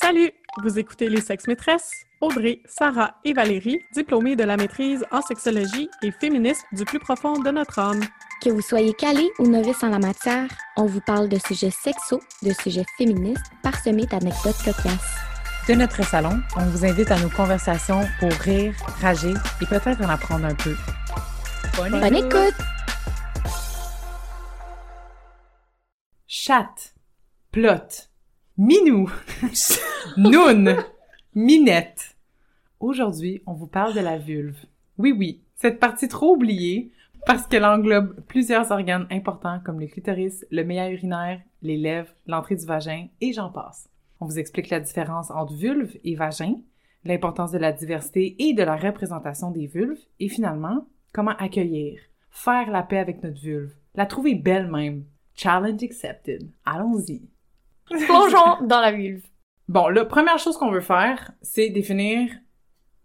Salut! Vous écoutez Les Sexes Maîtresses, Audrey, Sarah et Valérie, diplômées de la maîtrise en sexologie et féministes du plus profond de notre âme. Que vous soyez calé ou novice en la matière, on vous parle de sujets sexos, de sujets féministes, parsemés d'anecdotes cocasses. De notre salon, on vous invite à nos conversations pour rire, rager et peut-être en apprendre un peu. Bonne, écoute! Chat, plot, minou, noun, minette. Aujourd'hui, on vous parle de la vulve. Oui, oui, cette partie trop oubliée parce qu'elle englobe plusieurs organes importants comme le clitoris, le meilleur urinaire, les lèvres, l'entrée du vagin et j'en passe. On vous explique la différence entre vulve et vagin, l'importance de la diversité et de la représentation des vulves et finalement, comment accueillir, faire la paix avec notre vulve, la trouver belle même. Challenge accepted. Allons-y. Plongeons dans la vulve. Bon, la première chose qu'on veut faire, c'est définir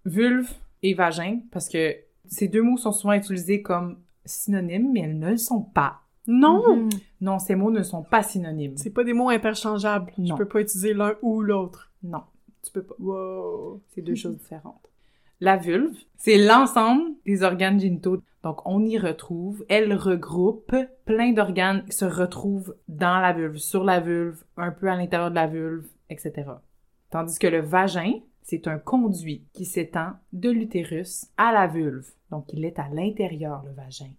vulve et vagin parce que ces deux mots sont souvent utilisés comme synonymes, mais elles ne le sont pas. Non! Mhm. Non, ces mots ne sont pas synonymes. C'est pas des mots interchangeables. Non. Tu peux pas utiliser l'un ou l'autre. Non, tu peux pas. Wow! C'est deux choses différentes. La vulve, c'est l'ensemble des organes génitaux. Donc, on y retrouve, elle regroupe plein d'organes qui se retrouvent dans la vulve, sur la vulve, un peu à l'intérieur de la vulve, etc. Tandis que le vagin, c'est un conduit qui s'étend de l'utérus à la vulve. Donc, il est à l'intérieur, le vagin.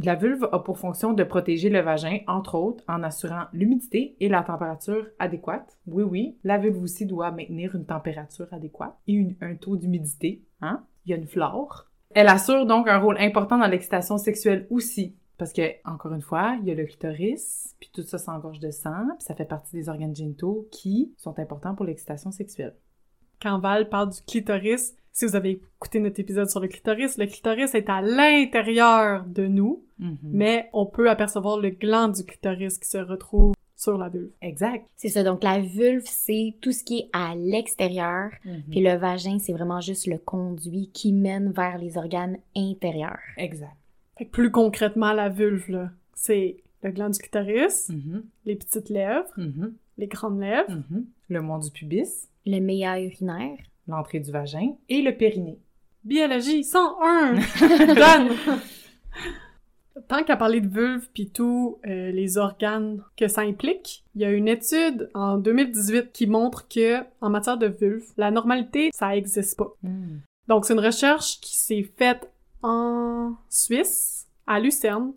La vulve a pour fonction de protéger le vagin, entre autres, en assurant l'humidité et la température adéquate. Oui, oui, la vulve aussi doit maintenir une température adéquate et un taux d'humidité. Hein? Il y a une flore. Elle assure donc un rôle important dans l'excitation sexuelle aussi. Parce que, encore une fois, il y a le clitoris, puis tout ça s'engorge de sang, puis ça fait partie des organes génitaux qui sont importants pour l'excitation sexuelle. Quand Val parle du clitoris, si vous avez écouté notre épisode sur le clitoris, le clitoris est à l'intérieur de nous, Mhm. mais on peut apercevoir le gland du clitoris qui se retrouve sur la vulve. Exact. C'est ça, donc la vulve, c'est tout ce qui est à l'extérieur, Mhm. puis le vagin, c'est vraiment juste le conduit qui mène vers les organes intérieurs. Exact. Fait que plus concrètement, la vulve, là, c'est le gland du clitoris, Mhm. les petites lèvres, Mhm. les grandes lèvres, Mhm. Le mont du pubis, Le meilleur urinaire. l'entrée du vagin et le périnée. Biologie 101! Donne! Tant qu'à parler de vulve puis tous euh, les organes que ça implique, il y a une étude en 2018 qui montre que en matière de vulve, la normalité, ça existe pas. Mhm. Donc c'est une recherche qui s'est faite en Suisse, à Lucerne,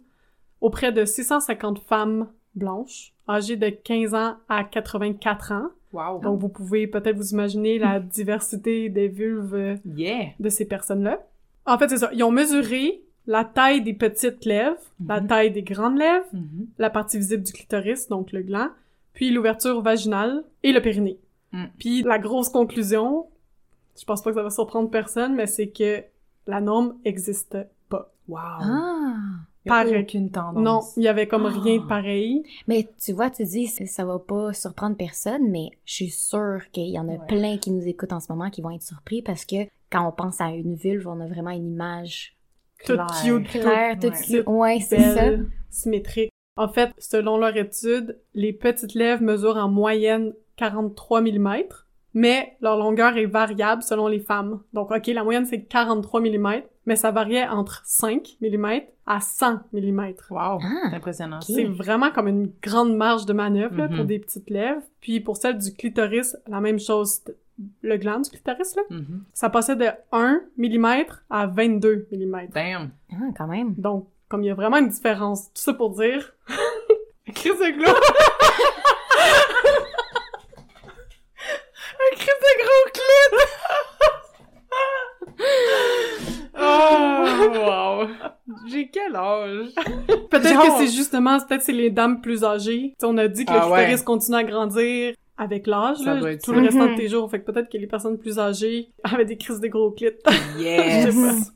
auprès de 650 femmes blanches âgées de 15 ans à 84 ans. Wow. Donc vous pouvez peut-être vous imaginer la diversité des vulves euh, yeah. de ces personnes-là. En fait, c'est ça. Ils ont mesuré la taille des petites lèvres, la Mhm. taille des grandes lèvres, Mhm. la partie visible du clitoris, donc le gland, puis l'ouverture vaginale et le périnée. Mm. Puis la grosse conclusion, je pense pas que ça va surprendre personne, mais c'est que la norme existe pas. Wow. Ah! Pareil. aucune tendance. Non, il y avait comme Ah. rien de pareil. Mais tu vois, tu dis, ça ça va pas surprendre personne, mais je suis sûre qu'il y en a Ouais. plein qui nous écoutent en ce moment qui vont être surpris parce que quand on pense à une vulve, on a vraiment une image Toute Claire. cute, claire, toute Ouais. cute. Ouais, c'est ça. belle, symétrique. En fait, selon leur étude, les petites lèvres mesurent en moyenne 43 mm, mais leur longueur est variable selon les femmes. Donc, OK, la moyenne, c'est 43 mm, mais ça variait entre 5 mm à 100 mm. Wow. Ah. C'est impressionnant. C'est vraiment comme une grande marge de manœuvre là, pour des petites lèvres. Puis pour celle du clitoris, la même chose. Le gland du clitoris, là, Mhm. ça passait de 1 mm à 22 mm. Damn. Ah, quand même. Donc, comme il y a vraiment une différence, tout ça pour dire... Chris de gros... Un Chris de gros clit! Oh, wow. J'ai quel âge? Peut-être que c'est justement, peut-être c'est les dames plus âgées. On a dit que le Ah ouais. clitoris continue à grandir avec l'âge, tout ça. le restant de tes jours. Fait que peut-être que les personnes plus âgées avaient des crises de gros clit. Je Yes.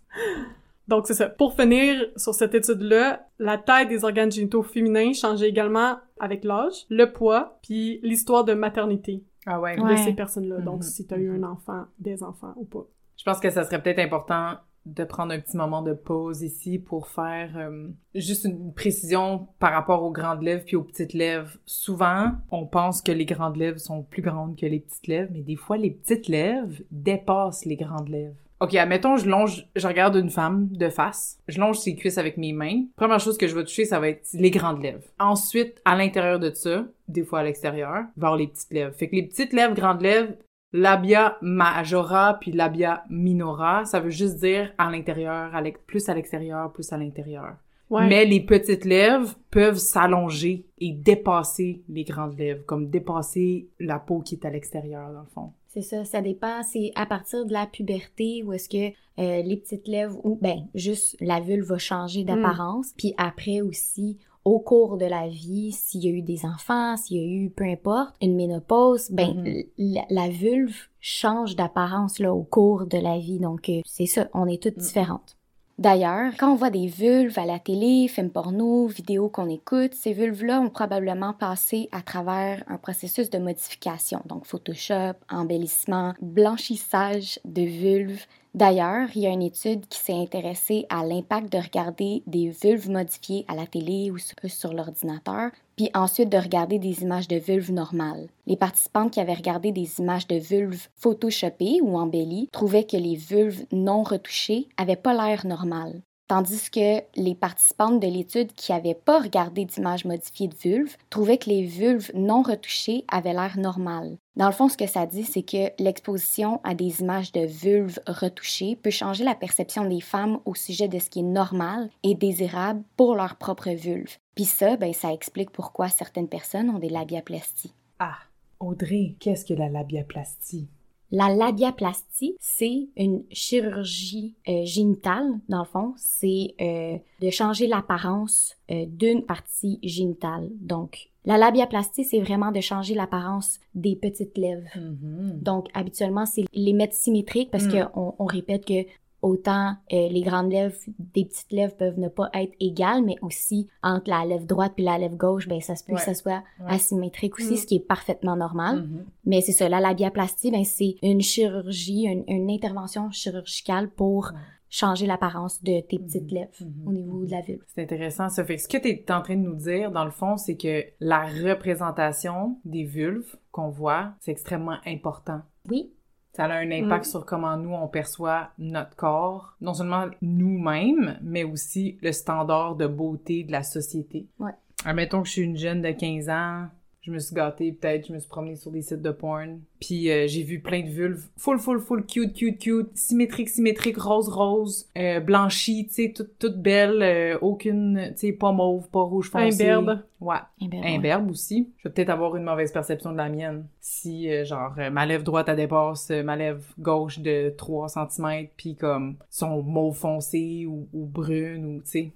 Donc, c'est ça. Pour finir sur cette étude-là, la taille des organes génitaux féminins changeait également avec l'âge, le poids, puis l'histoire de maternité Ah ouais. de Ouais. ces personnes-là. Donc, Mhm. si t'as eu un enfant, des enfants ou pas. Je pense que ça serait peut-être important de prendre un petit moment de pause ici pour faire euh, juste une précision par rapport aux grandes lèvres puis aux petites lèvres. Souvent, on pense que les grandes lèvres sont plus grandes que les petites lèvres, mais des fois, les petites lèvres dépassent les grandes lèvres. Ok, admettons, je longe, je regarde une femme de face, je longe ses cuisses avec mes mains. Première chose que je vais toucher, ça va être les grandes lèvres. Ensuite, à l'intérieur de ça, des fois à l'extérieur, voir les petites lèvres. Fait que les petites lèvres, grandes lèvres, labia majora puis labia minora, ça veut juste dire à l'intérieur, plus à l'extérieur, plus à l'intérieur. Ouais. Mais les petites lèvres peuvent s'allonger et dépasser les grandes lèvres, comme dépasser la peau qui est à l'extérieur, dans le fond. C'est ça, ça dépend. C'est à partir de la puberté où est-ce que euh, les petites lèvres ou ben juste la vulve va changer d'apparence. Puis après aussi, au cours de la vie, s'il y a eu des enfants, s'il y a eu peu importe une ménopause, ben Mhm. la, la vulve change d'apparence là au cours de la vie. Donc euh, c'est ça, on est toutes Mhm. différentes. D'ailleurs, quand on voit des vulves à la télé, films porno, vidéos qu'on écoute, ces vulves-là ont probablement passé à travers un processus de modification, donc Photoshop, embellissement, blanchissage de vulves. D'ailleurs, il y a une étude qui s'est intéressée à l'impact de regarder des vulves modifiées à la télé ou sur, sur l'ordinateur, puis ensuite de regarder des images de vulves normales. Les participantes qui avaient regardé des images de vulves photoshopées ou embellies trouvaient que les vulves non retouchées avaient pas l'air normales. Tandis que les participantes de l'étude qui n'avaient pas regardé d'images modifiées de vulves trouvaient que les vulves non retouchées avaient l'air normales. Dans le fond, ce que ça dit, c'est que l'exposition à des images de vulves retouchées peut changer la perception des femmes au sujet de ce qui est normal et désirable pour leur propre vulve. Puis ça, ben, ça explique pourquoi certaines personnes ont des labiaplasties. Ah, Audrey, qu'est-ce que la labiaplastie? La labiaplastie, c'est une chirurgie euh, génitale, dans le fond. C'est euh, de changer l'apparence euh, d'une partie génitale. Donc, la labiaplastie, c'est vraiment de changer l'apparence des petites lèvres. Mhm. Donc, habituellement, c'est les mettre symétriques parce Mm. qu'on on répète que autant euh, les grandes lèvres des petites lèvres peuvent ne pas être égales, mais aussi entre la lèvre droite puis la lèvre gauche, ben ça se peut Ouais. que ça soit Ouais. asymétrique aussi, Mm. ce qui est parfaitement normal. Mhm. Mais c'est ça, la labiaplastie, ben c'est une chirurgie, une, une intervention chirurgicale pour Ouais. changer l'apparence de tes petites Mhm. lèvres Mhm. au niveau de la vulve. C'est intéressant ça. Fait ce que tu es en train de nous dire, dans le fond, c'est que la représentation des vulves qu'on voit, c'est extrêmement important. Oui, Ça a un impact Mm. sur comment nous, on perçoit notre corps. Non seulement nous-mêmes, mais aussi le standard de beauté de la société. Ouais. Admettons que je suis une jeune de 15 ans, je me suis gâtée, peut-être, je me suis promenée sur des sites de porn, puis euh, j'ai vu plein de vulves, full, full, full, cute, cute, cute, symétrique, symétrique, rose, rose, euh, blanchie, tu sais, toute, toute belle, euh, aucune, tu sais, pas mauve, pas rouge foncé. Imberbe. Ouais. ouais. Imberbe aussi. Je vais peut-être avoir une mauvaise perception de la mienne. Si, genre, ma lèvre droite, elle dépasse ma lèvre gauche de 3 cm, puis comme, sont mauve foncé ou, ou brune, ou, tu sais.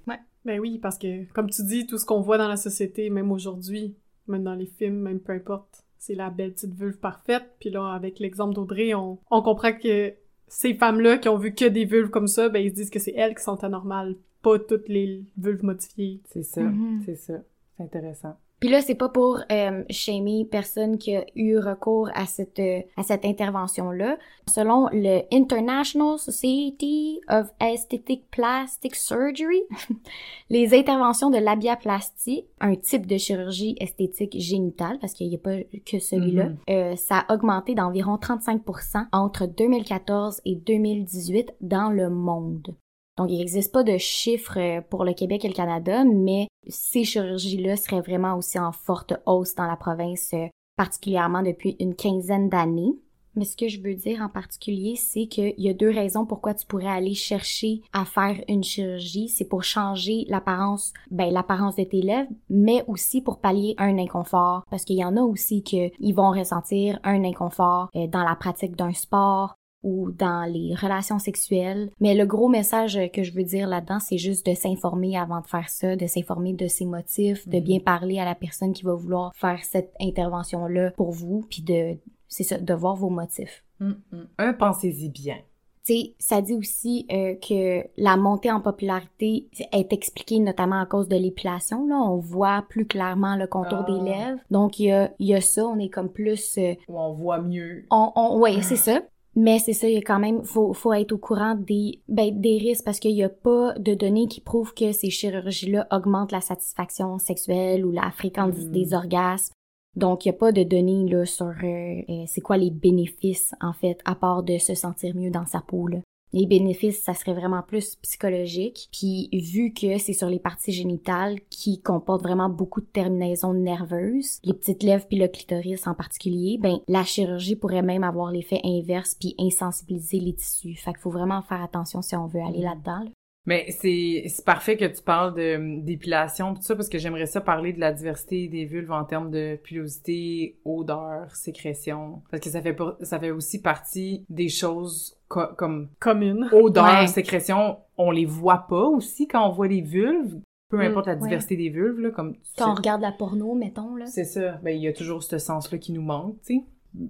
Ben oui, parce que, comme tu dis, tout ce qu'on voit dans la société, même aujourd'hui, même dans les films, même peu importe, c'est la belle petite vulve parfaite. Puis là, avec l'exemple d'Audrey, on, on comprend que ces femmes-là qui ont vu que des vulves comme ça, ben ils se disent que c'est elles qui sont anormales, pas toutes les vulves modifiées. C'est ça, Mhm. c'est ça. C'est intéressant. Puis là, c'est pas pour euh, shamer personne qui a eu recours à cette, euh, à cette intervention-là. Selon le International Society of Aesthetic Plastic Surgery, les interventions de labiaplastie, un type de chirurgie esthétique génitale, parce qu'il n'y a pas que celui-là, Mhm. euh, ça a augmenté d'environ 35% entre 2014 et 2018 dans le monde. Donc, il n'existe pas de chiffres euh, pour le Québec et le Canada, mais ces chirurgies-là seraient vraiment aussi en forte hausse dans la province, euh, particulièrement depuis une quinzaine d'années. Mais ce que je veux dire en particulier, c'est qu'il y a deux raisons pourquoi tu pourrais aller chercher à faire une chirurgie. C'est pour changer l'apparence, ben, l'apparence de tes lèvres, mais aussi pour pallier un inconfort. Parce qu'il y en a aussi qui vont ressentir un inconfort euh, dans la pratique d'un sport, ou dans les relations sexuelles. Mais le gros message que je veux dire là-dedans, c'est juste de s'informer avant de faire ça, de s'informer de ses motifs, de Mhm. bien parler à la personne qui va vouloir faire cette intervention-là pour vous, puis de, c'est ça, de voir vos motifs. Mm, mm. Un, pensez-y bien. Tu sais, ça dit aussi euh, que la montée en popularité est expliquée notamment à cause de l'épilation. Là, on voit plus clairement le contour Ah. des lèvres. Donc, il y a, y a ça, on est comme plus... euh, on voit mieux. on, on, ouais, c'est ça. Mais c'est ça, il y a quand même, faut, faut être au courant des, ben, des risques parce qu'il n'y a pas de données qui prouvent que ces chirurgies-là augmentent la satisfaction sexuelle ou la fréquence Mm. des orgasmes. Donc, il n'y a pas de données là, sur euh, euh, c'est quoi les bénéfices, en fait, à part de se sentir mieux dans sa peau. Là. Les bénéfices, ça serait vraiment plus psychologique. Puis, vu que c'est sur les parties génitales qui comportent vraiment beaucoup de terminaisons nerveuses, les petites lèvres puis le clitoris en particulier, ben, la chirurgie pourrait même avoir l'effet inverse puis insensibiliser les tissus. Fait qu'il faut vraiment faire attention si on veut aller là-dedans. là. Mais c'est c'est parfait que tu parles de d'épilation tout ça parce que j'aimerais ça parler de la diversité des vulves en termes de pilosité, odeur, sécrétion parce que ça fait ça fait aussi partie des choses co- comme Commune. odeur, Ouais. sécrétion, on les voit pas aussi quand on voit les vulves, peu Mm, importe la ouais. diversité des vulves là comme Quand on regarde la porno, mettons, là. c'est ça. Ben, il y a toujours ce sens-là qui nous manque, tu sais.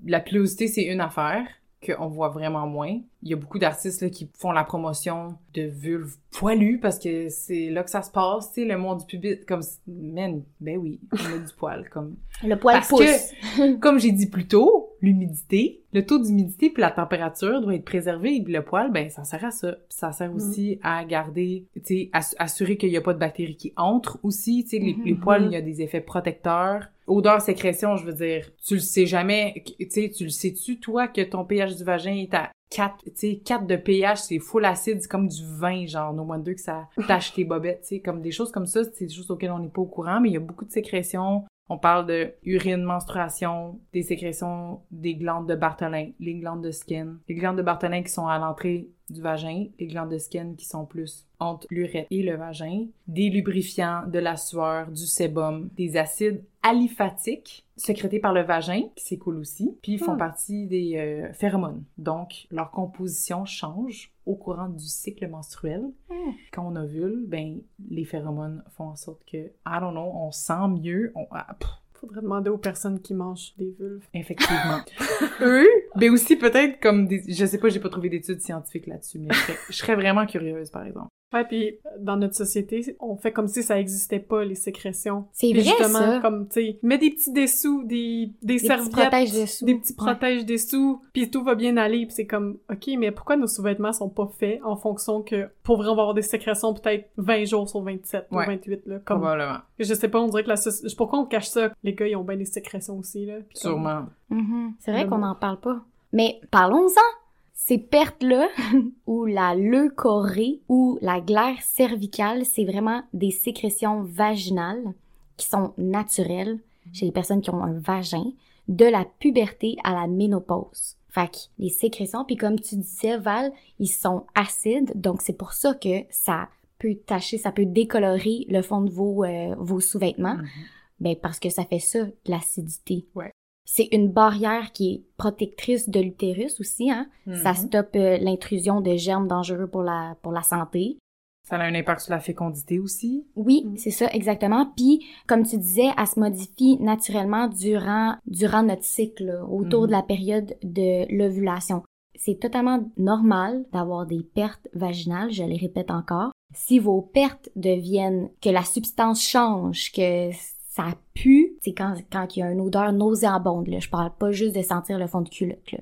La pilosité, c'est une affaire qu'on voit vraiment moins. Il y a beaucoup d'artistes là, qui font la promotion de vulves poilues parce que c'est là que ça se passe, tu sais, le monde du public, comme, man, ben oui, on a du poil, comme. Le poil Parce pousse. Comme j'ai dit plus tôt, l'humidité, le taux d'humidité puis la température doit être préservé et le poil, ben, ça sert à ça. Puis ça sert aussi à garder, tu sais, ass- assurer qu'il y a pas de bactéries qui entrent aussi, tu sais, les, Mhm. les poils, il y a des effets protecteurs. Odeur, sécrétion, je veux dire, tu le sais jamais, tu sais, tu le sais-tu, toi, que ton pH du vagin est à 4, tu sais, 4 de pH, c'est full acide, c'est comme du vin, genre, no wonder que ça tâche tes bobettes, tu sais, comme des choses comme ça, c'est des choses auxquelles on n'est pas au courant, mais il y a beaucoup de sécrétions. On parle de urine, menstruation, des sécrétions des glandes de Bartholin, les glandes de skin, les glandes de Bartholin qui sont à l'entrée du vagin, les glandes de skin qui sont plus entre l'urètre et le vagin, des lubrifiants, de la sueur, du sébum, des acides aliphatiques sécrétés par le vagin, qui s'écoulent aussi, puis ils font Hmm. partie des euh, phéromones. Donc, leur composition change au courant du cycle menstruel. Hmm. Quand on ovule, ben, les phéromones font en sorte que, I don't know, on sent mieux, on, ah, Faudrait demander aux personnes qui mangent des vulves. effectivement. Eux, mais aussi peut-être comme des, je sais pas, j'ai pas trouvé d'études scientifiques là-dessus, mais je serais, je serais vraiment curieuse, par exemple. Ouais, puis dans notre société, on fait comme si ça existait pas, les sécrétions. C'est vrai, justement, ça. comme, tu sais, mets des petits dessous, des, des, Des petits serviettes, protèges dessous. des petits Ouais. protèges dessous, puis tout va bien aller, puis c'est comme, OK, mais pourquoi nos sous-vêtements sont pas faits en fonction que, pour vrai, on va avoir des sécrétions peut-être 20 jours sur 27 Ouais. ou 28, là, comme... Probablement. Je sais pas, on dirait que la soci- Pourquoi on cache ça? Les gars, ils ont bien des sécrétions aussi, là. comme- Sûrement. Mhm. C'est vrai qu'on n'en parle pas. Mais parlons-en! Ces pertes-là, ou la leucorrhée, ou la glaire cervicale, c'est vraiment des sécrétions vaginales qui sont naturelles chez les personnes qui ont un vagin, de la puberté à la ménopause. Fait que les sécrétions, puis comme tu disais, Val, ils sont acides, donc c'est pour ça que ça peut tacher, ça peut décolorer le fond de vos, euh, vos sous-vêtements. Mhm. Ben parce que ça fait ça, l'acidité. Ouais. C'est une barrière qui est protectrice de l'utérus aussi, hein. Ça Mhm. stoppe euh, l'intrusion de germes dangereux pour la, pour la santé. Ça a un impact sur la fécondité aussi? Oui, Mm. c'est ça, exactement. Puis, comme tu disais, elle se modifie naturellement durant, durant notre cycle, là, autour Mhm. de la période de l'ovulation. C'est totalement normal d'avoir des pertes vaginales, je les répète encore. Si vos pertes deviennent, que la substance change, que ça pue, c'est quand, quand il y a une odeur nauséabonde, là. Je parle pas juste de sentir le fond de culotte, là.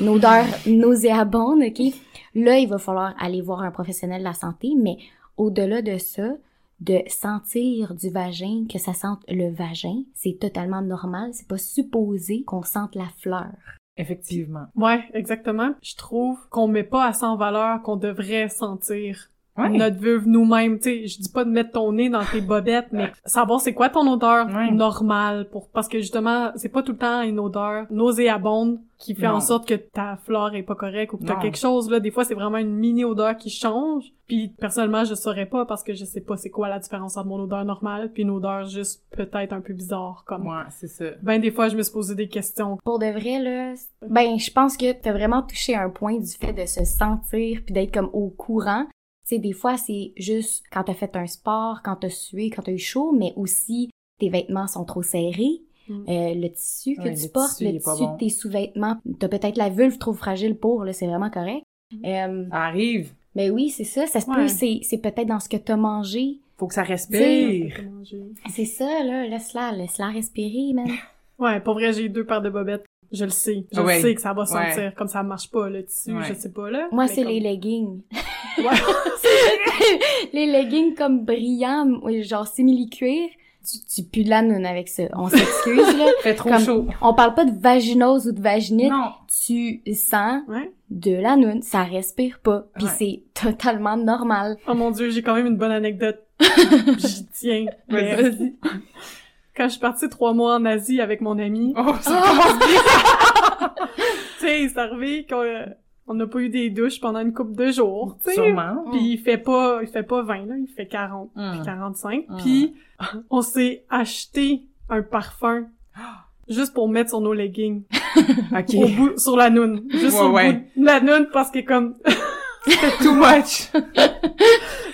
Une odeur nauséabonde, ok? Là, il va falloir aller voir un professionnel de la santé, mais au-delà de ça, de sentir du vagin, que ça sente le vagin, c'est totalement normal. C'est pas supposé qu'on sente la fleur. Effectivement. Ouais, exactement. Je trouve qu'on met pas assez en valeur qu'on devrait sentir Ouais. notre vulve nous-mêmes. Tu sais, je dis pas de mettre ton nez dans tes bobettes, mais savoir c'est quoi ton odeur Ouais. normale pour parce que justement, c'est pas tout le temps une odeur nauséabonde qui fait Non. en sorte que ta flore est pas correcte ou que t'as quelque chose là. Des fois, c'est vraiment une mini odeur qui change. Puis personnellement, je saurais pas parce que je sais pas c'est quoi la différence entre mon odeur normale puis une odeur juste peut-être un peu bizarre comme. Ouais, c'est ça. Ben des fois, je me suis posé des questions. Pour de vrai, là, ben, je pense que t'as vraiment touché un point du fait de se sentir puis d'être comme au courant. Tu sais, des fois, c'est juste quand t'as fait un sport, quand t'as sué, quand t'as eu chaud, mais aussi tes vêtements sont trop serrés. Mm. Euh, le tissu que Ouais, tu le portes, tissu, le tissu bon. de tes sous-vêtements, t'as peut-être la vulve trop fragile pour, là, c'est vraiment correct. Euh, Ça arrive. ben oui, c'est ça, ça se Ouais. peut, c'est, c'est peut-être dans ce que t'as mangé. Faut que ça respire. C'est ça, là, laisse-la, laisse-la respirer, man. Ouais, pour vrai, j'ai deux paires de bobettes. Je le sais. Je Ouais. sais que ça va sentir Ouais. comme ça marche pas, le tissu, Ouais. je sais pas, là. Moi, Mais c'est comme- les leggings. Ouais. les leggings comme brillants, genre simili-cuir. Tu, tu pues de la noune avec ça. On s'excuse, là. Fait trop Comme- chaud. On parle pas de vaginose ou de vaginite. Non. Tu sens Ouais. de la noune. Ça respire pas. Puis Ouais. c'est totalement normal. Oh mon dieu, j'ai quand même une bonne anecdote. J'y tiens. Mais Vas-y. quand je suis partie trois mois en Asie avec mon ami, Oh, ça commence bien. tu sais, c'est arrivé qu'on euh, on n'a pas eu des douches pendant une couple de jours, tu sais. Sûrement. Puis il fait pas, il fait pas 20, là, il fait 40, Mm. puis 45. Mm. Puis on s'est acheté un parfum juste pour mettre sur nos leggings. OK. Au bout, sur la noune. Juste Ouais, le bout de la noune parce que comme, Too much.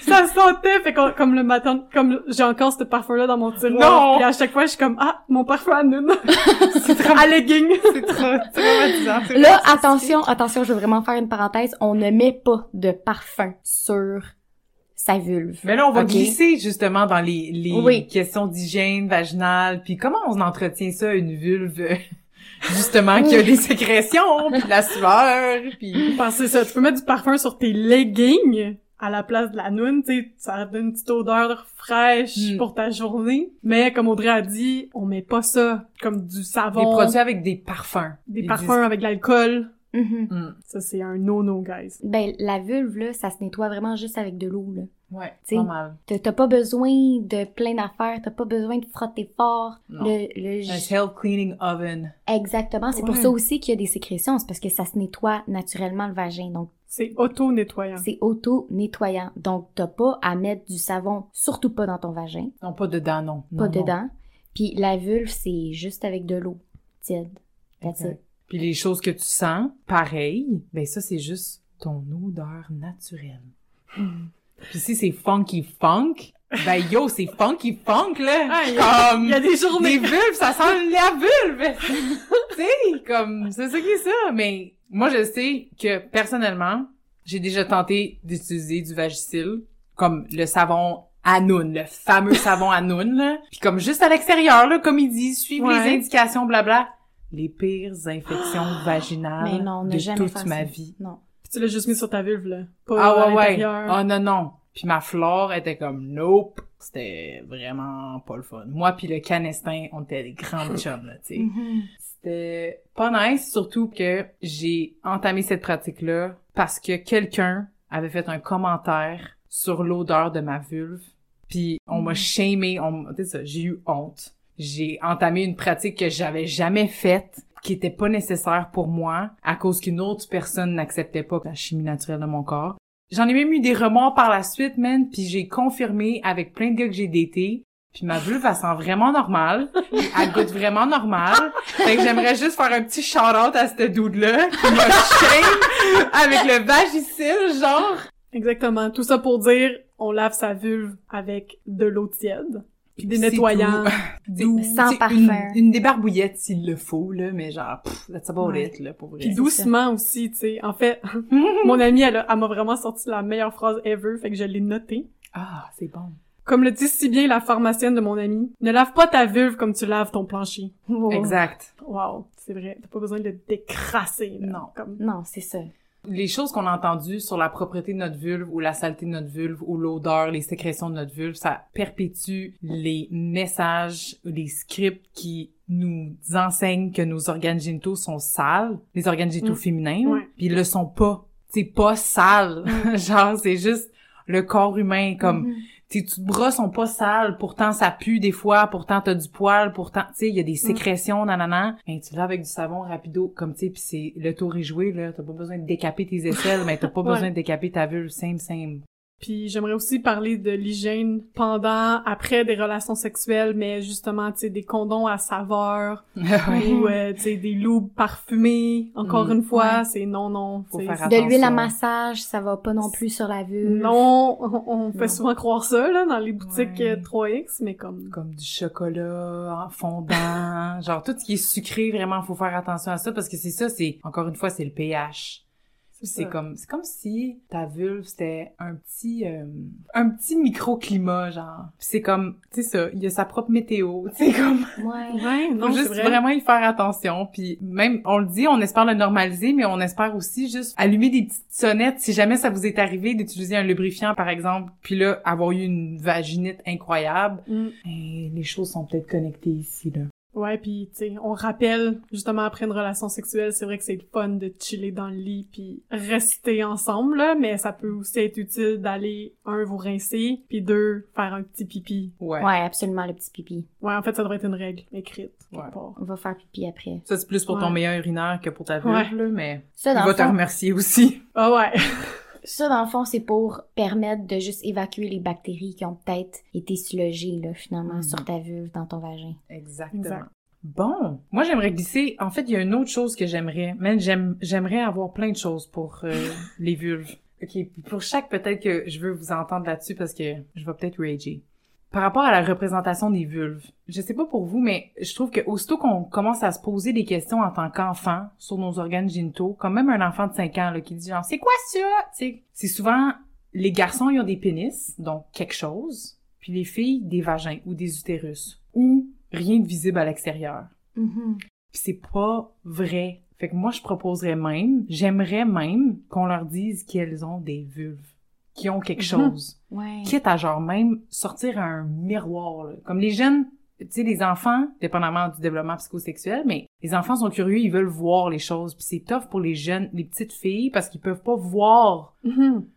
fait comme le matin, comme j'ai encore ce parfum-là dans mon tiroir. Non! Puis à chaque fois, je suis comme, ah, mon parfum à noune. à legging. C'est trop traumatisant. c'est Là, attention, attention, je veux vraiment faire une parenthèse. On ne met pas de parfum sur sa vulve. Mais là, on va glisser justement dans les, les Oui. questions d'hygiène vaginale, puis comment on entretient ça, une vulve, justement, qui a Oui. des sécrétions, puis de la sueur, puis... Parce que c'est ça, tu peux mettre du parfum sur tes leggings? À la place de la noune, tu sais, ça donne une petite odeur fraîche Mm. pour ta journée. Mais comme Audrey a dit, on met pas ça comme du Des savon, produits avec des parfums. des parfums avec de l'alcool. Mhm. disent- Mm. Ça, c'est un no-no, guys. Ben, la vulve, là, ça se nettoie vraiment juste avec de l'eau, là. Ouais, T'sais, pas mal. T'as pas besoin de plein d'affaires, t'as pas besoin de frotter fort. Non. Le, le, Un self-cleaning oven. Exactement, c'est pour ça aussi qu'il y a des sécrétions, c'est parce que ça se nettoie naturellement le vagin. Donc, C'est auto-nettoyant. c'est auto-nettoyant. Donc, t'as pas à mettre du savon, surtout pas dans ton vagin, Non, pas dedans, non. pas Non, non. dedans. Puis la vulve, c'est juste avec de l'eau tiède. That's it. Puis les choses que tu sens, pareil, ben ça, c'est juste ton odeur naturelle. Puis si c'est funky funk, ben yo, c'est funky funk, là! Ah, il y a- comme... Il y a des journées. vulves, ça sent la vulve! tu sais, comme, c'est ça qui est ça. Mais moi, je sais que, personnellement, j'ai déjà tenté d'utiliser du Vagisil, comme le savon Hanoun, le fameux savon Hanoun, là. Puis comme juste à l'extérieur, là, comme ils disent, suivre Ouais. les indications, blabla. Les pires infections vaginales Mais non, de jamais toute ma vie. Non. Puis tu l'as juste mis sur ta vulve, là. Pas Ah à ouais, ouais. l'intérieur. Oh non, non. Puis ma flore était comme, nope. C'était vraiment pas le fun. Moi puis le canestin, on était des grands chums, là, tu sais. Mhm. C'était pas nice, surtout que j'ai entamé cette pratique-là parce que quelqu'un avait fait un commentaire sur l'odeur de ma vulve. Puis on m'a shamé, on, tu sais ça, j'ai eu honte. J'ai entamé une pratique que j'avais jamais faite, qui était pas nécessaire pour moi, à cause qu'une autre personne n'acceptait pas la chimie naturelle de mon corps. J'en ai même eu des remords par la suite, man, puis j'ai confirmé avec plein de gars que j'ai daté. Puis ma vulve, elle sent vraiment normal. Elle goûte vraiment normal. Fait que j'aimerais juste faire un petit shout-out à cette dude-là qui m'a avec le Vagisil, genre. Exactement. Tout ça pour dire, on lave sa vulve avec de l'eau tiède. Des nettoyants. Doux. Sans parfum. Une, une débarbouillette s'il le faut, là, mais genre, that's about Ouais. là, pour vrai. Puis doucement aussi, tu sais. En fait, mon amie, elle, m'a vraiment sorti la meilleure phrase ever, fait que je l'ai notée. Ah, c'est bon. Comme le dit si bien la pharmacienne de mon amie, ne lave pas ta vulve comme tu laves ton plancher. Wow. Exact. Wow, c'est vrai. T'as pas besoin de le décrasser, là. Non. Comme... Non, c'est ça. Les choses qu'on a entendues sur la propreté de notre vulve ou la saleté de notre vulve ou l'odeur, les sécrétions de notre vulve, ça perpétue les messages, les scripts qui nous enseignent que nos organes génitaux sont sales, les organes génitaux Mm. féminins, Ouais. puis ils le sont pas. C'est pas sale. Genre, c'est juste le corps humain, comme, Mhm. Tes petites bras sont pas sales, pourtant ça pue des fois, pourtant t'as du poil, pourtant, tu sais, il y a des sécrétions, nanana. Ben, tu laves avec du savon rapido, comme, tu sais, pis c'est, le tour est joué, là. T'as pas besoin de décaper tes aisselles, mais t'as pas Ouais. besoin de décaper ta vulve, same, same. Puis j'aimerais aussi parler de l'hygiène pendant, après des relations sexuelles, mais justement, tu sais, des condoms à saveur, ou, euh, tu sais, des loubes parfumés. Encore Mm. une fois, Ouais. c'est non, non. Faut faire c'est- De l'huile à Attention. massage, ça va pas non plus sur la vulve. Non, on, on fait Non. souvent croire ça, là, dans les boutiques Ouais. euh, 3X, mais comme... Comme du chocolat en fondant, genre tout ce qui est sucré, vraiment, faut faire attention à ça, parce que c'est ça, c'est, encore une fois, c'est le pH. C'est comme c'est comme si ta vulve c'était un petit euh, un petit microclimat genre. Puis c'est comme tu sais ça, il y a sa propre météo, c'est comme Ouais. Ouais, non, faut juste vrai. vraiment y faire attention puis même on le dit, on espère le normaliser mais on espère aussi juste allumer des petites sonnettes si jamais ça vous est arrivé d'utiliser un lubrifiant par exemple, puis là avoir eu une vaginite incroyable, Mm. et les choses sont peut-être connectées ici là. Ouais, puis tu sais, on rappelle justement après une relation sexuelle, c'est vrai que c'est le fun de chiller dans le lit puis rester ensemble là, mais ça peut aussi être utile d'aller un vous rincer puis deux faire un petit pipi. Ouais. Ouais, absolument, le petit pipi. Ouais, en fait, ça devrait être une règle écrite Ouais. part. On va faire pipi après. Ça c'est plus pour ton meilleur urinaire que pour ta vulve Ouais. là, mais Ça, il dans va le te remercier aussi. Ah ouais. ça, dans le fond, c'est pour permettre de juste évacuer les bactéries qui ont peut-être été logées, là, finalement, Mhm. sur ta vulve, dans ton vagin. Exactement. Exact. Bon, moi j'aimerais glisser. En fait, il y a une autre chose que j'aimerais. Mais j'aime, j'aimerais avoir plein de choses pour euh, les vulves. Ok, pour chaque peut-être que je veux vous entendre là-dessus parce que je vais peut-être rager. Par rapport à la représentation des vulves, je sais pas pour vous, mais je trouve que aussitôt qu'on commence à se poser des questions en tant qu'enfant sur nos organes génitaux, comme même un enfant de 5 ans là, qui dit genre c'est quoi ça, c'est souvent les garçons ils ont des pénis, donc quelque chose, puis les filles des vagins ou des utérus ou rien de visible à l'extérieur. Mhm. Puis c'est pas vrai. Fait que moi, je proposerais même, j'aimerais même qu'on leur dise qu'elles ont des vulves, qui ont quelque Mhm. chose. Ouais. Quitte à genre même sortir un miroir, là. Comme les jeunes, tu sais, les enfants, dépendamment du développement psychosexuel, mais les enfants sont curieux, ils veulent voir les choses. Puis c'est tough pour les jeunes, les petites filles, parce qu'ils peuvent pas voir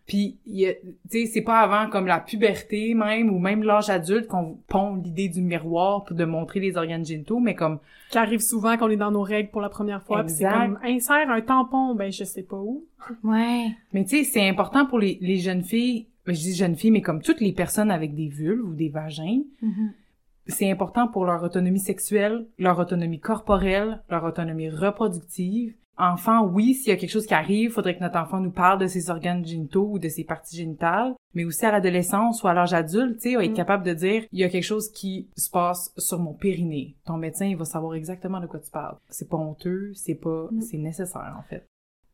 puis, il y a- tu sais, c'est pas avant comme la puberté même, ou même l'âge adulte qu'on pond l'idée du miroir pour de montrer les organes génitaux, mais comme, Qui arrive souvent quand on est dans nos règles pour la première fois, puis c'est comme insère un tampon, ben je sais pas où. Ouais. mais tu sais, c'est important pour les, les jeunes filles, ben, je dis jeunes filles, mais comme toutes les personnes avec des vulves ou des vagins, Mhm. C'est important pour leur autonomie sexuelle, leur autonomie corporelle, leur autonomie reproductive. Enfant, oui, s'il y a quelque chose qui arrive, faudrait que notre enfant nous parle de ses organes génitaux ou de ses parties génitales, mais aussi à l'adolescence ou à l'âge adulte, tu sais, être Mm. capable de dire, il y a quelque chose qui se passe sur mon périnée. Ton médecin, il va savoir exactement de quoi tu parles. C'est pas honteux, c'est pas, Mm. c'est nécessaire, en fait.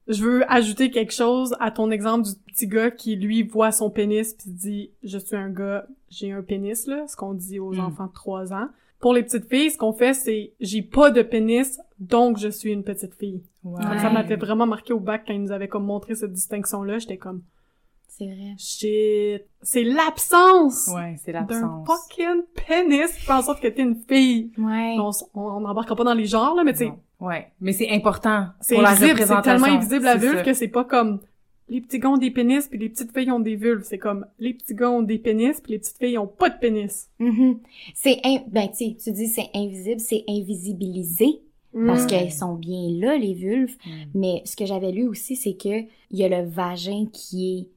Je veux ajouter quelque chose à ton exemple du petit gars qui, lui, voit son pénis puis dit « Je suis un gars, j'ai un pénis », là, ce qu'on dit aux Mm. enfants de 3 ans. Pour les petites filles, ce qu'on fait, c'est « J'ai pas de pénis, donc je suis une petite fille Ouais. Ça m'avait vraiment marqué au bac quand ils nous avaient comme montré cette distinction-là. J'étais comme C'est vrai. « Shit, c'est l'absence Ouais, c'est d'un l'absence. fucking pénis qui fait en sorte que t'es une fille. » Ouais. On, on, on embarquera pas dans les genres, là, mais tu sais. Ouais. Mais c'est important. c'est pour la invisible, c'est représentation. tellement invisible la C'est vulve ça. que c'est pas comme les petits ont des pénis puis les petites filles ont des vulves. C'est comme les petits ont des pénis puis les petites filles ont pas de pénis. Mhm. C'est in- ben tu sais, tu dis c'est invisible, c'est invisibilisé parce Mm. qu'elles sont bien là les vulves. Mm. Mais ce que j'avais lu aussi, c'est que il y a le vagin qui est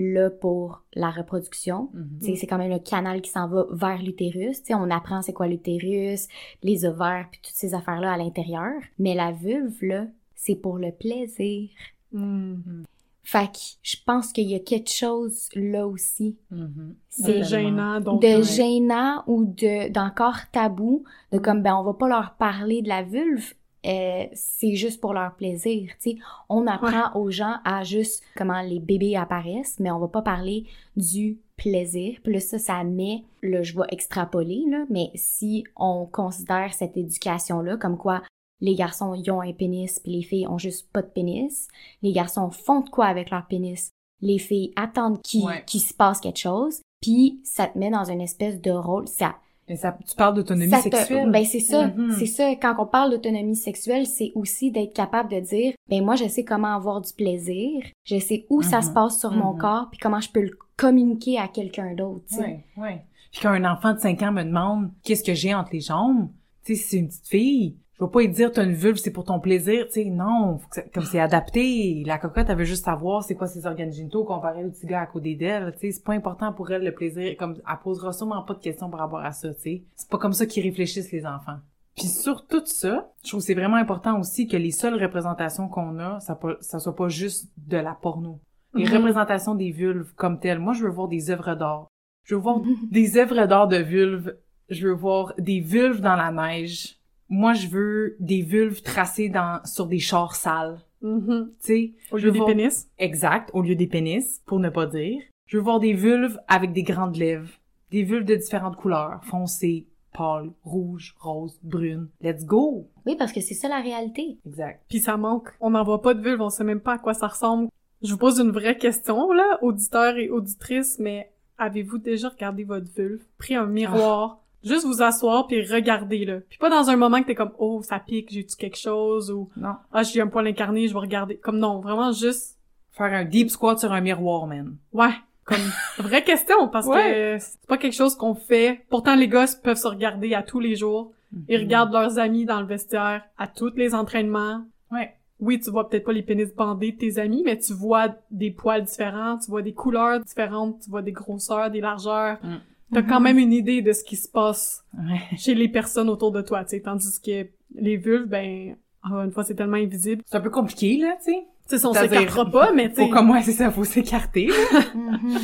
là pour la reproduction. Mhm. Sais, c'est quand même le canal qui s'en va vers l'utérus. On apprend c'est quoi l'utérus, les ovaires, puis toutes ces affaires-là à l'intérieur. Mais la vulve, là, c'est pour le plaisir. Mm. Fait que je pense qu'il y a quelque chose là aussi. Mhm. C'est gênant donc. de ouais. gênant ou de d'encore tabou, de comme ben on va pas leur parler de la vulve. Euh, c'est juste pour leur plaisir, tu sais. On apprend aux gens à juste comment les bébés apparaissent, mais on va pas parler du plaisir. Puis là, ça, ça met, là, je vais extrapoler, là, mais si on considère cette éducation-là comme quoi les garçons, ils ont un pénis, puis les filles ont juste pas de pénis, les garçons font de quoi avec leur pénis, les filles attendent qu'il Ouais. se passe quelque chose, puis ça te met dans une espèce de rôle, ça Mais ça, tu parles d'autonomie sexuelle. Ben c'est ça, Mhm. c'est ça. Quand on parle d'autonomie sexuelle, c'est aussi d'être capable de dire, ben moi je sais comment avoir du plaisir, je sais où ça Mhm. se passe sur mon Mhm. corps, puis comment je peux le communiquer à quelqu'un d'autre. Ouais, ouais. Puis quand un enfant de 5 ans me demande qu'est-ce que j'ai entre les jambes, tu sais, c'est une petite fille, je vais pas lui dire t'as une vulve, c'est pour ton plaisir, tu sais, non, faut que ça- comme c'est adapté. La cocotte, elle veut juste savoir c'est quoi ses organes génitaux comparé au petit gars à côté d'elle, tu sais, c'est pas important pour elle le plaisir, comme elle posera sûrement pas de questions par rapport à ça, tu sais. C'est pas comme ça qu'ils réfléchissent les enfants. Puis sur tout ça, je trouve que c'est vraiment important aussi que les seules représentations qu'on a, ça, pas- ça soit pas juste de la porno. Les Mhm. représentations des vulves comme telles. Moi, je veux voir des œuvres d'art. Je veux voir des œuvres d'art de vulves. Je veux voir des vulves dans la neige. Moi, je veux des vulves tracées dans, sur des chars sales. Mhm. Tu sais, Au lieu des pénis? exact, au lieu des pénis, pour ne pas dire. Je veux voir des vulves avec des grandes lèvres. Des vulves de différentes couleurs. Foncées, pâles, rouges, roses, brunes. Let's go! Oui, parce que c'est ça la réalité. Exact. Puis ça manque. On n'en voit pas de vulve, on sait même pas à quoi ça ressemble. Je vous pose une vraie question, là, auditeurs et auditrices, mais avez-vous déjà regardé votre vulve? Pris un miroir, juste vous asseoir puis regarder, là. Puis pas dans un moment que t'es comme, oh, ça pique, j'ai-tu quelque chose, ou, Non. ah, j'ai un poil incarné, je vais regarder. Comme non, vraiment juste, Faire un deep squat sur un miroir, man. ouais, comme, vraie question, parce que c'est pas quelque chose qu'on fait. Pourtant, les gosses peuvent se regarder à tous les jours. Ils Mhm. regardent leurs amis dans le vestiaire, à tous les entraînements. Ouais. oui, tu vois peut-être pas les pénis bandés de tes amis, mais tu vois des poils différents, tu vois des couleurs différentes, tu vois des grosseurs, des largeurs. Mm. T'as quand même une idée de ce qui se passe Ouais. chez les personnes autour de toi, tu sais. Tandis que les vulves, ben, encore une fois, c'est tellement invisible. C'est un peu compliqué, là, tu sais. Tu sais, on s'écartera pas, mais tu sais. Faut comme moi, c'est ça, faut s'écarter. là. Mhm.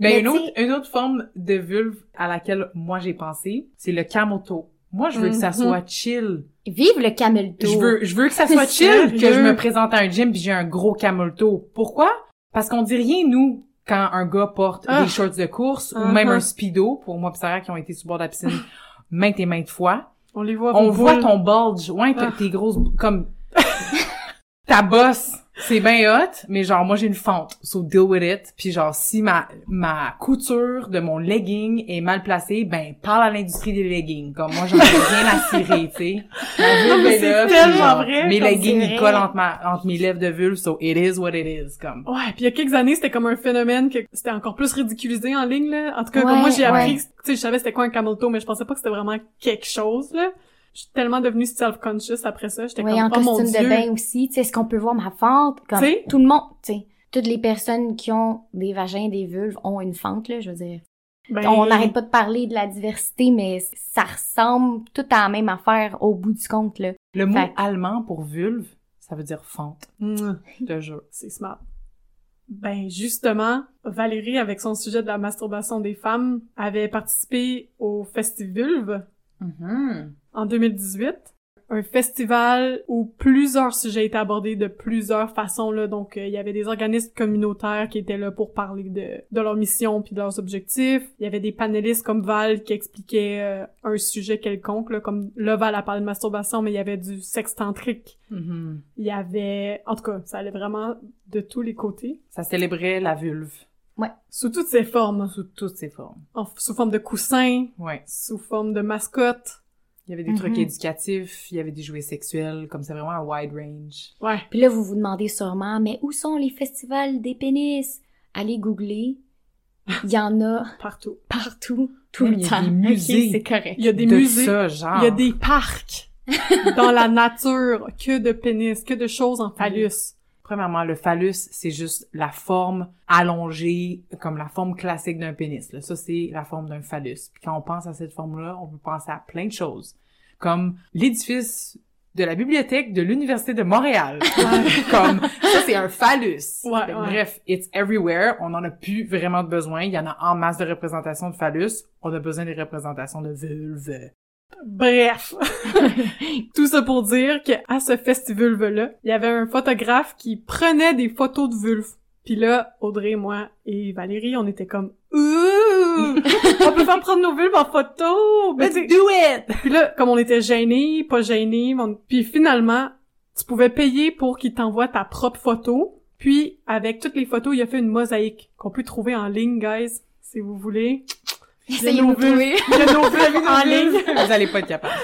Mais Mais une autre, une autre forme de vulve à laquelle moi j'ai pensé, c'est le camoto. Moi, je veux que ça Mhm. soit chill. Vive le camelto! Je veux, je veux que ça soit chill, que je me présente à un gym puis j'ai un gros camelto. Pourquoi? Parce qu'on dit rien, nous, quand un gars porte Ah. des shorts de course ou Uh-huh. même un speedo, pour moi pis Sarah qui ont été sur le bord de la piscine maintes et maintes fois. On les voit, On voit ton bulge. Ouais, Ah. tes grosses, comme, ta bosse, c'est bien hot, mais genre, moi, j'ai une fente. So, deal with it. Puis genre, si ma, ma couture de mon legging est mal placée, ben, parle à l'industrie des leggings. Comme moi, j'en ai rien à cirer, tu sais. Est c'est tellement genre, vrai, Mes leggings, ils collent entre, ma, entre mes lèvres de vulve, so it is what it is, comme. Ouais, puis il y a quelques années, c'était comme un phénomène que c'était encore plus ridiculisé en ligne, là. En tout cas, Ouais, comme moi, j'ai appris, ouais. tu sais, je savais c'était quoi un camel toe, mais je pensais pas que c'était vraiment quelque chose, là. Je suis tellement devenue self-conscious après ça. J'étais Oui, comme, en oh mon costume de dieu. bain aussi, tu sais, est-ce qu'on peut voir ma fente? Comme T'sais? tout le monde, tu sais, toutes les personnes qui ont des vagins, des vulves ont une fente, là, je veux dire. Ben, On n'arrête pas de parler de la diversité, mais ça ressemble tout à la même affaire au bout du compte, là. Le mot Fait- allemand pour vulve, ça veut dire fente. mm, Je jure. C'est smart. Ben, justement, Valérie, avec son sujet de la masturbation des femmes, avait participé au Festivulve Mhm. En 2018. Un festival où plusieurs sujets étaient abordés de plusieurs façons, là. Donc, euh, il y avait des organismes communautaires qui étaient là pour parler de, de leur mission puis de leurs objectifs. Il y avait des panélistes comme Val qui expliquaient euh, un sujet quelconque, là. Comme là, Val a parlé de masturbation, mais il y avait du sexe tantrique. Mhm. Il y avait... En tout cas, ça allait vraiment de tous les côtés. Ça célébrait la vulve. Sous toutes ses formes. Sous toutes ses formes. En- sous forme de coussin, Ouais. sous forme de mascotte. Il y avait des trucs Mhm. éducatifs, il y avait des jouets sexuels, comme c'est vraiment un wide range. Ouais. Puis là, vous vous demandez sûrement, mais où sont les festivals des pénis? Allez googler. Il y en a Partout. partout, tout le il y a temps. des musées. C'est correct. Il y a des de musées. ça, genre. Il y a des parcs dans la nature, que de pénis, que de choses en phallus. Premièrement, le phallus, c'est juste la forme allongée, comme la forme classique d'un pénis. Là. Ça, c'est la forme d'un phallus. Puis quand on pense à cette forme-là, on peut penser à plein de choses. Comme l'édifice de la bibliothèque de l'Université de Montréal. comme, ça, c'est un phallus. Ouais. Bref, it's everywhere. On en a plus vraiment besoin. Il y en a en masse de représentations de phallus. On a besoin des représentations de vulve. Bref. Tout ça pour dire que à ce festival-là, il y avait un photographe qui prenait des photos de vulve. Puis là, Audrey, moi et Valérie, on était comme Ouh! on peut pas prendre nos vulves en photo! Mais Let's do it! Puis là, comme on était gênés, pas gênés, on- puis finalement, tu pouvais payer pour qu'il t'envoie ta propre photo. Puis, avec toutes les photos, il a fait une mosaïque qu'on peut trouver en ligne, guys, si vous voulez. Essayez de nos nous trouver. En ligne. Vous allez pas être capable.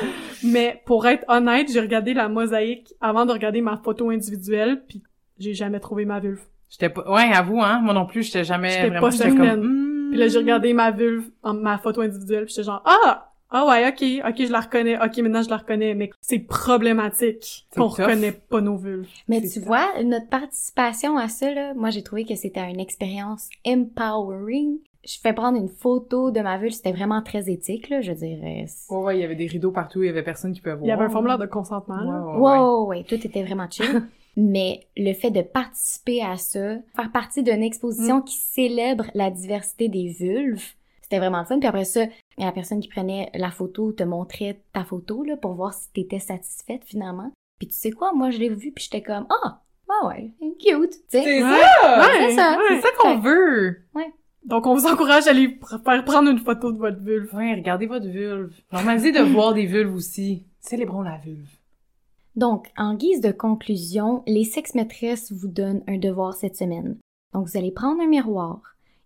Mais pour être honnête, j'ai regardé la mosaïque avant de regarder ma photo individuelle, puis j'ai jamais trouvé ma vulve. J'étais pas, ouais, avoue, hein, moi non plus, j'étais jamais J'étais vraiment, pas j'étais certaine. comme, hmm. Puis là, j'ai regardé ma vulve, en, ma photo individuelle, puis j'étais genre, ah! Ah ouais, ok, ok, je la reconnais, ok, maintenant je la reconnais, mais c'est problématique C'est qu'on tough. reconnaît pas nos vulves. Mais C'est tu ça. vois, notre participation à ça, là, moi j'ai trouvé que c'était une expérience empowering. Je fais prendre une photo de ma vulve, c'était vraiment très éthique, là, je dirais. Ouais, ouais, il y avait des rideaux partout, il y avait personne qui pouvait voir. Il y avait un formulaire de consentement, là. Ouais, ouais, ouais. Wow, ouais, tout était vraiment chill. Mais le fait de participer à ça, faire partie d'une Mm. exposition qui célèbre la diversité des vulves, c'était vraiment le fun. Puis après ça, la personne qui prenait la photo te montrait ta photo là, pour voir si t'étais satisfaite finalement. Puis tu sais quoi, moi je l'ai vu puis j'étais comme ah Ah ouais, cute, tu sais. C'est Ouais. ça! Ouais, c'est ça. ouais. C'est ça qu'on veut! Donc, on vous encourage à aller pr- faire prendre une photo de votre vulve. Regardez votre vulve. Normalisez de voir des vulves aussi. Célébrons la vulve. Donc, en guise de conclusion, les sex-maîtresses vous donnent un devoir cette semaine. Donc, vous allez prendre un miroir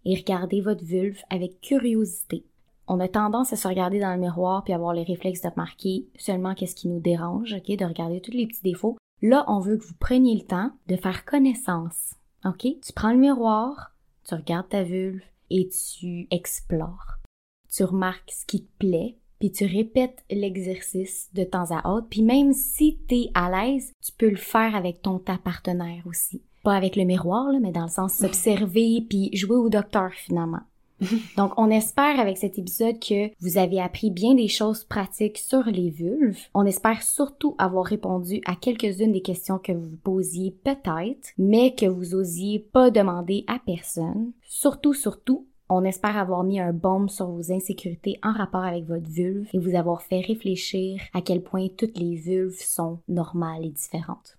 et regarder votre vulve avec curiosité. On a tendance à se regarder dans le miroir puis avoir les réflexes de remarquer seulement qu'est-ce qui nous dérange, ok, de regarder tous les petits défauts. Là, on veut que vous preniez le temps de faire connaissance, ok? Tu prends le miroir, tu regardes ta vulve et tu explores. Tu remarques ce qui te plaît, puis tu répètes l'exercice de temps à autre, puis même si t'es à l'aise, tu peux le faire avec ton ta partenaire aussi. Pas avec le miroir, là, mais dans le sens s'observer puis jouer au docteur finalement. Donc, on espère avec cet épisode que vous avez appris bien des choses pratiques sur les vulves. On espère surtout avoir répondu à quelques-unes des questions que vous posiez peut-être, mais que vous osiez pas demander à personne. Surtout, surtout, on espère avoir mis un baume sur vos insécurités en rapport avec votre vulve et vous avoir fait réfléchir à quel point toutes les vulves sont normales et différentes.